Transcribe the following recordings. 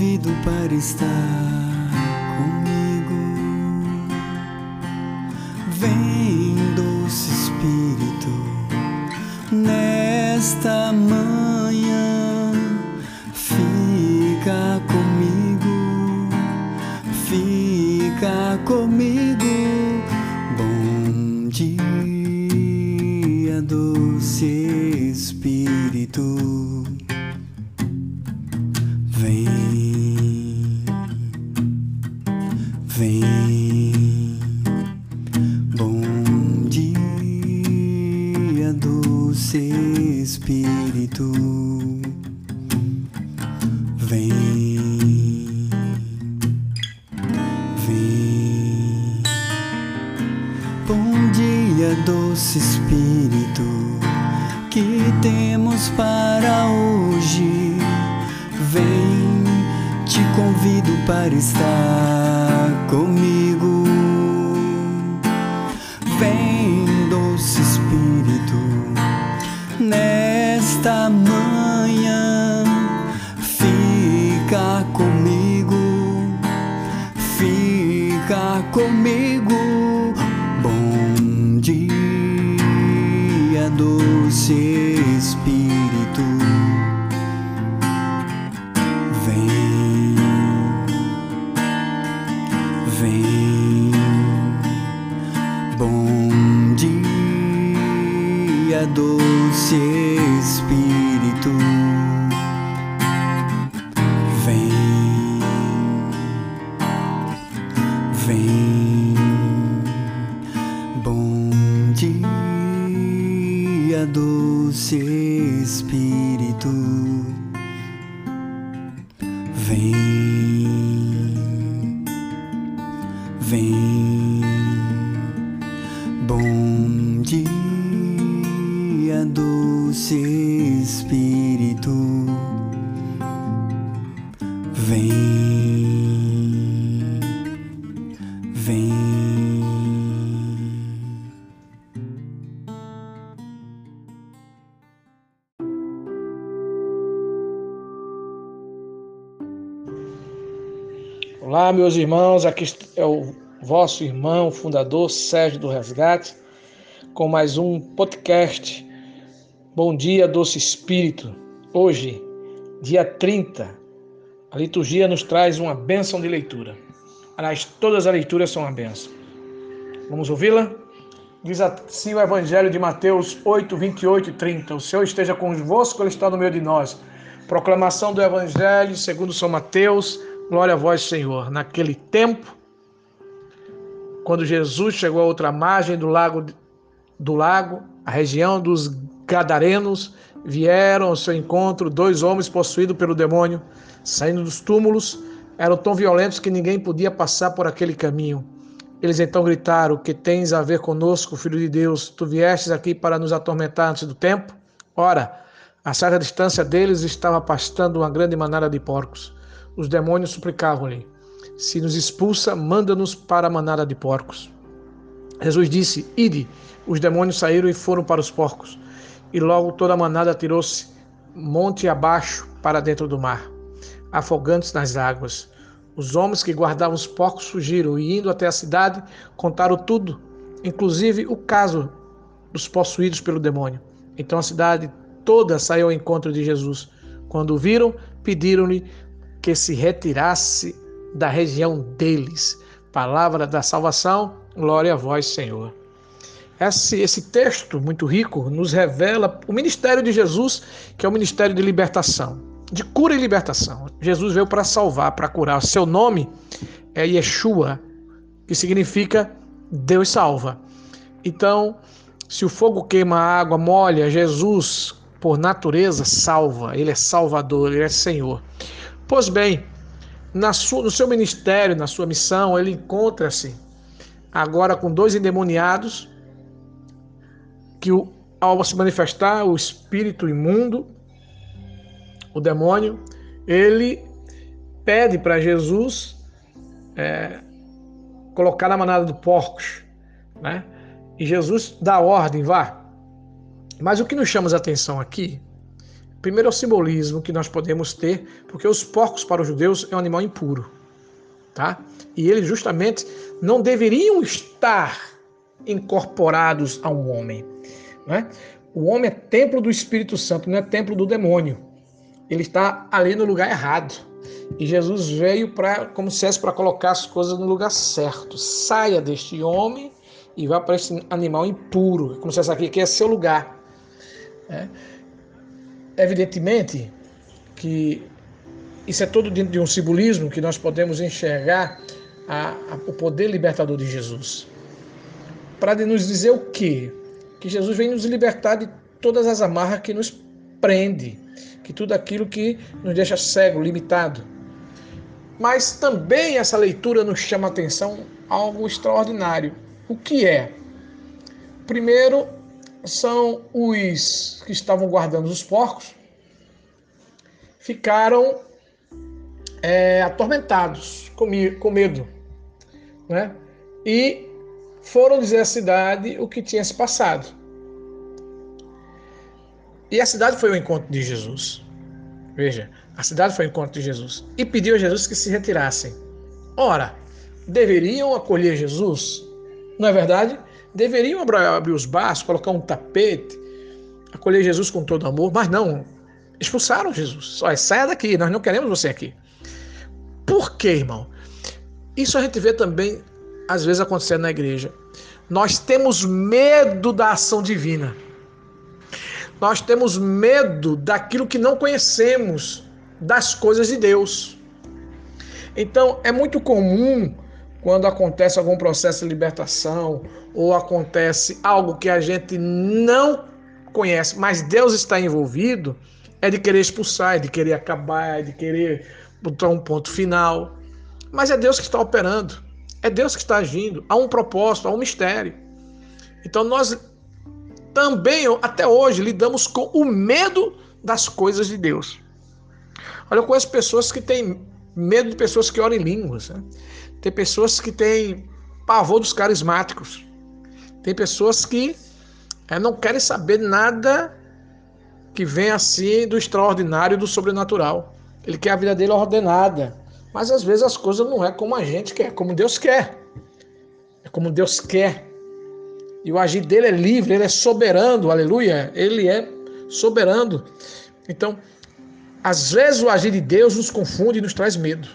convido para estar Espírito. Espírito. Vem, vem. Bom dia, doce Olá, meus irmãos, aqui é o vosso irmão, fundador Sérgio do Resgate, com mais um podcast. Bom dia, doce Espírito. Hoje, dia 30, a liturgia nos traz uma bênção de leitura. Aliás, todas as leituras são uma bênção. Vamos ouvi-la? Diz assim o Evangelho de Mateus 8, 28 e 30. O Senhor esteja convosco, Ele está no meio de nós. Proclamação do Evangelho segundo São Mateus. Glória a vós, Senhor. Naquele tempo, quando Jesus chegou à outra margem do lago, do lago, a região dos Gadarenos, vieram ao seu encontro dois homens possuídos pelo demônio, saindo dos túmulos, eram tão violentos que ninguém podia passar por aquele caminho. Eles então gritaram: Que tens a ver conosco, filho de Deus? Tu viestes aqui para nos atormentar antes do tempo? Ora, a certa distância deles estava pastando uma grande manada de porcos. Os demônios suplicavam-lhe: Se nos expulsa, manda-nos para a manada de porcos. Jesus disse: Ide. Os demônios saíram e foram para os porcos. E logo toda a manada tirou-se monte abaixo para dentro do mar, afogando-se nas águas. Os homens que guardavam os porcos fugiram e, indo até a cidade, contaram tudo, inclusive o caso dos possuídos pelo demônio. Então a cidade toda saiu ao encontro de Jesus. Quando o viram, pediram-lhe que se retirasse da região deles. Palavra da salvação, glória a vós, Senhor. Esse, esse texto muito rico nos revela o ministério de Jesus, que é o ministério de libertação, de cura e libertação. Jesus veio para salvar, para curar. Seu nome é Yeshua, que significa Deus salva. Então, se o fogo queima a água, molha, Jesus, por natureza, salva. Ele é Salvador, ele é Senhor. Pois bem, sua, no seu ministério, na sua missão, ele encontra-se agora com dois endemoniados que, ao se manifestar o espírito imundo, o demônio, ele pede para Jesus é, colocar na manada de porcos. né? E Jesus dá ordem, vá. Mas o que nos chama a atenção aqui, primeiro é o simbolismo que nós podemos ter, porque os porcos para os judeus é um animal impuro, tá? E eles justamente não deveriam estar incorporados a um homem, né? O homem é templo do Espírito Santo, não é templo do demônio. Ele está ali no lugar errado. E Jesus veio para, como se para colocar as coisas no lugar certo. Saia deste homem e vá para esse animal impuro. Como se fosse aqui, que é seu lugar. É. Evidentemente que isso é todo dentro de um simbolismo que nós podemos enxergar a, a, o poder libertador de Jesus. Para nos dizer o quê? Que Jesus vem nos libertar de todas as amarras que nos prende, que tudo aquilo que nos deixa cego, limitado. Mas também essa leitura nos chama a atenção algo extraordinário. O que é? Primeiro, são os que estavam guardando os porcos, ficaram é, atormentados, com, com medo, né? E foram dizer à cidade o que tinha se passado. E a cidade foi ao encontro de Jesus. Veja, a cidade foi ao encontro de Jesus e pediu a Jesus que se retirassem. Ora, deveriam acolher Jesus? Não é verdade? Deveriam abrir os braços, colocar um tapete, acolher Jesus com todo amor, mas não. Expulsaram Jesus. Só saia daqui, nós não queremos você aqui. Por quê, irmão? Isso a gente vê também, às vezes, acontecendo na igreja. Nós temos medo da ação divina. Nós temos medo daquilo que não conhecemos, das coisas de Deus. Então, é muito comum quando acontece algum processo de libertação ou acontece algo que a gente não conhece, mas Deus está envolvido, é de querer expulsar, é de querer acabar, é de querer botar um ponto final. Mas é Deus que está operando, é Deus que está agindo, há um propósito, há um mistério. Então nós também, até hoje, lidamos com o medo das coisas de Deus. Olha, eu conheço pessoas que têm medo de pessoas que oram em línguas. Né? Tem pessoas que têm pavor dos carismáticos. Tem pessoas que é, não querem saber nada que vem assim do extraordinário, do sobrenatural. Ele quer a vida dele ordenada. Mas às vezes as coisas não é como a gente quer, como Deus quer. É como Deus quer. E o agir dele é livre, ele é soberano, aleluia. Ele é soberano. Então, às vezes o agir de Deus nos confunde e nos traz medo.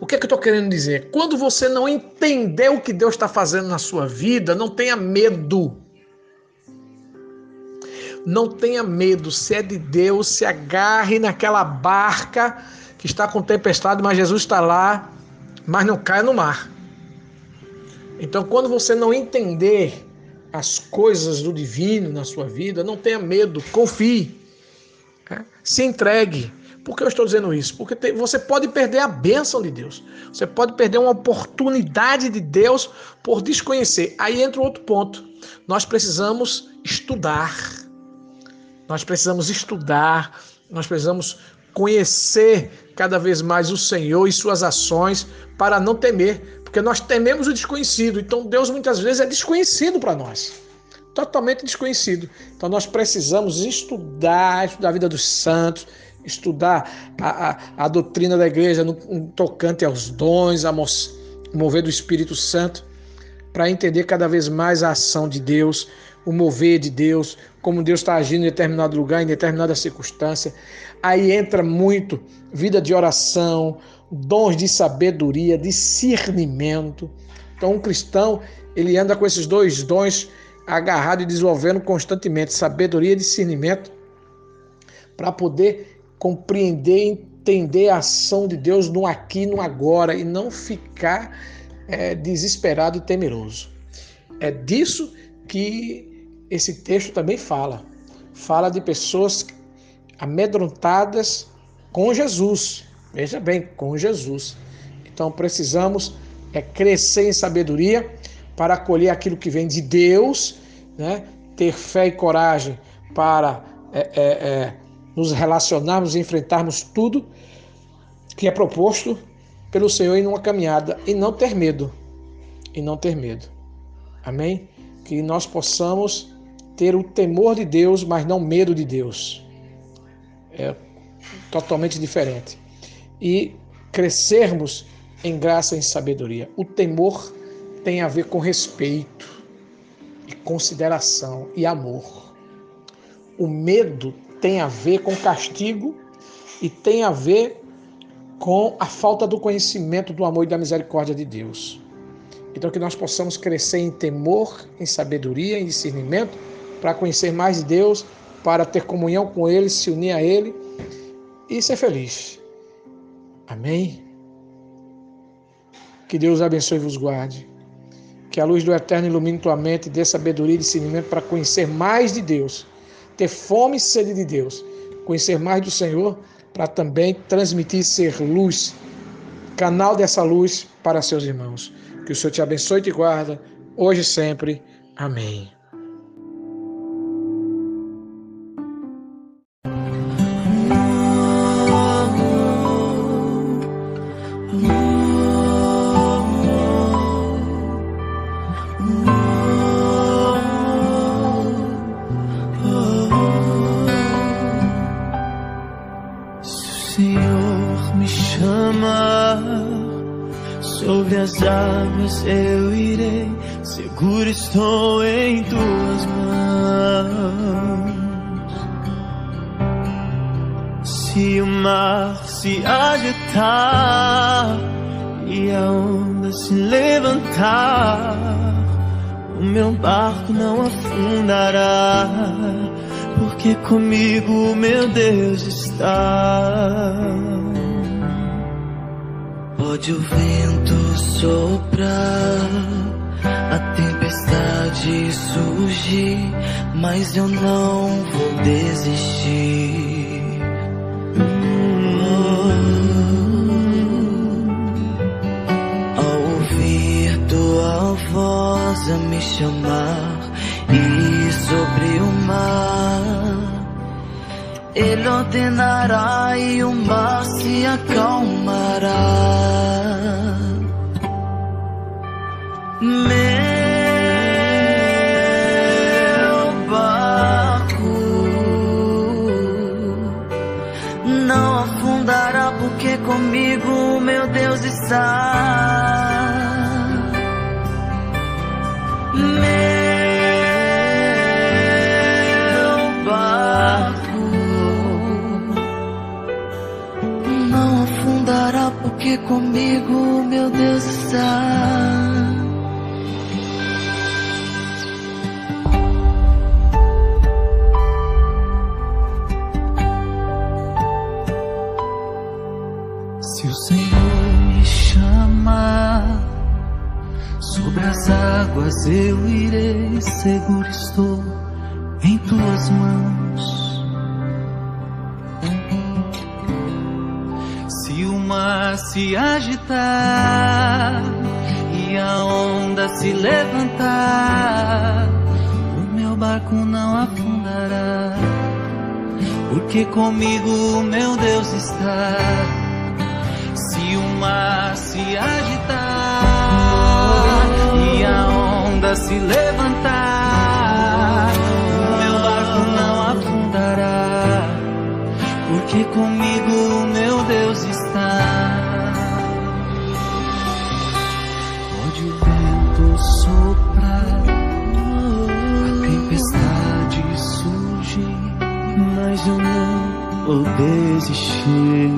O que é que eu estou querendo dizer? Quando você não entender o que Deus está fazendo na sua vida, não tenha medo. Não tenha medo. Se é de Deus, se agarre naquela barca que está com tempestade, mas Jesus está lá, mas não caia no mar. Então, quando você não entender as coisas do divino na sua vida, não tenha medo, confie, se entregue. Por que eu estou dizendo isso? Porque tem, você pode perder a bênção de Deus, você pode perder uma oportunidade de Deus por desconhecer. Aí entra outro ponto. Nós precisamos estudar, nós precisamos estudar, nós precisamos conhecer cada vez mais o Senhor e suas ações para não temer, porque nós tememos o desconhecido. Então Deus muitas vezes é desconhecido para nós. Totalmente desconhecido. Então nós precisamos estudar, estudar a vida dos santos, estudar a, a, a doutrina da igreja no, no tocante aos dons, a mover do Espírito Santo, para entender cada vez mais a ação de Deus, o mover de Deus, como Deus está agindo em determinado lugar, em determinada circunstância. Aí entra muito vida de oração, dons de sabedoria, discernimento. Então, um cristão, ele anda com esses dois dons agarrado e desenvolvendo constantemente sabedoria e discernimento para poder compreender, entender a ação de Deus no aqui no agora e não ficar é, desesperado e temeroso. É disso que esse texto também fala. Fala de pessoas amedrontadas com Jesus. Veja bem, com Jesus. Então precisamos é, crescer em sabedoria para acolher aquilo que vem de Deus, né? ter fé e coragem para é, é, é nos relacionarmos e enfrentarmos tudo que é proposto pelo Senhor em uma caminhada e não ter medo. E não ter medo. Amém? Que nós possamos ter o temor de Deus, mas não medo de Deus. É totalmente diferente. E crescermos em graça e em sabedoria. O temor tem a ver com respeito, e consideração e amor. O medo tem a ver com castigo e tem a ver com a falta do conhecimento do amor e da misericórdia de Deus. Então, que nós possamos crescer em temor, em sabedoria, em discernimento, para conhecer mais de Deus, para ter comunhão com Ele, se unir a Ele e ser feliz. Amém? Que Deus abençoe e vos guarde. Que a luz do Eterno ilumine tua mente, dê sabedoria e discernimento para conhecer mais de Deus, ter fome e sede de Deus, conhecer mais do Senhor, para também transmitir ser luz, canal dessa luz para seus irmãos. Que o Senhor te abençoe e te guarda, hoje e sempre. Amém. Mar se agitar e a onda se levantar, o meu barco não afundará, porque comigo meu Deus está. Pode o vento soprar, a tempestade surgir, mas eu não a me chamar e sobre o mar. Ele ordenará e o mar se acalmará. Meu barco não afundará porque comigo meu Deus está. Meu barco não afundará porque comigo meu Deus está. Se o Senhor me chamar, sobre as águas eu irei, seguro estou em tuas mãos. Se o mar se agitar e a onda se levantar, o meu barco não afundará, porque comigo o meu Deus está. Se o mar se levantar, o meu barco não afundará, porque comigo o meu Deus está. Pode o vento soprar, a tempestade surgir, mas eu não vou desistir.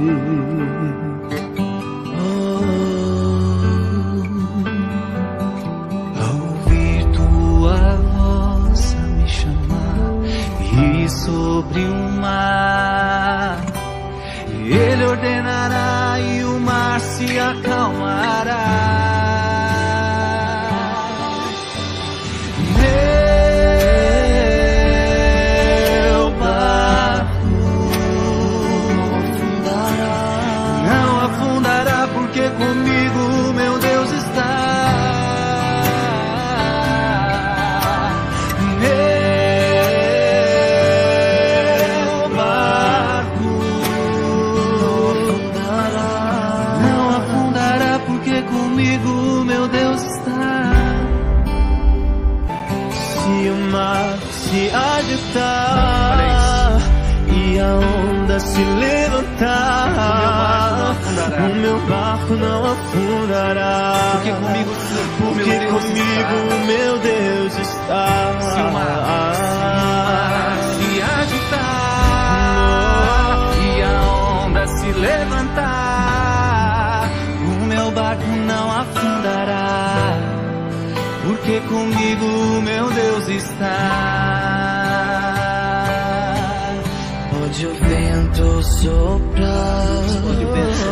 Soprar,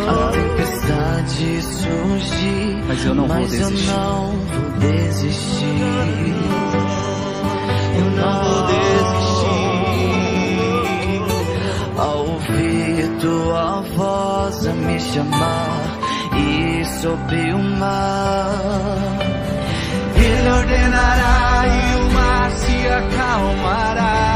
a tempestade surgir, Mas eu não vou mas eu desistir. não vou desistir. Eu não vou desistir. Ao ouvir tua voz a me chamar e sobre o mar. Ele ordenará e o mar se acalmará.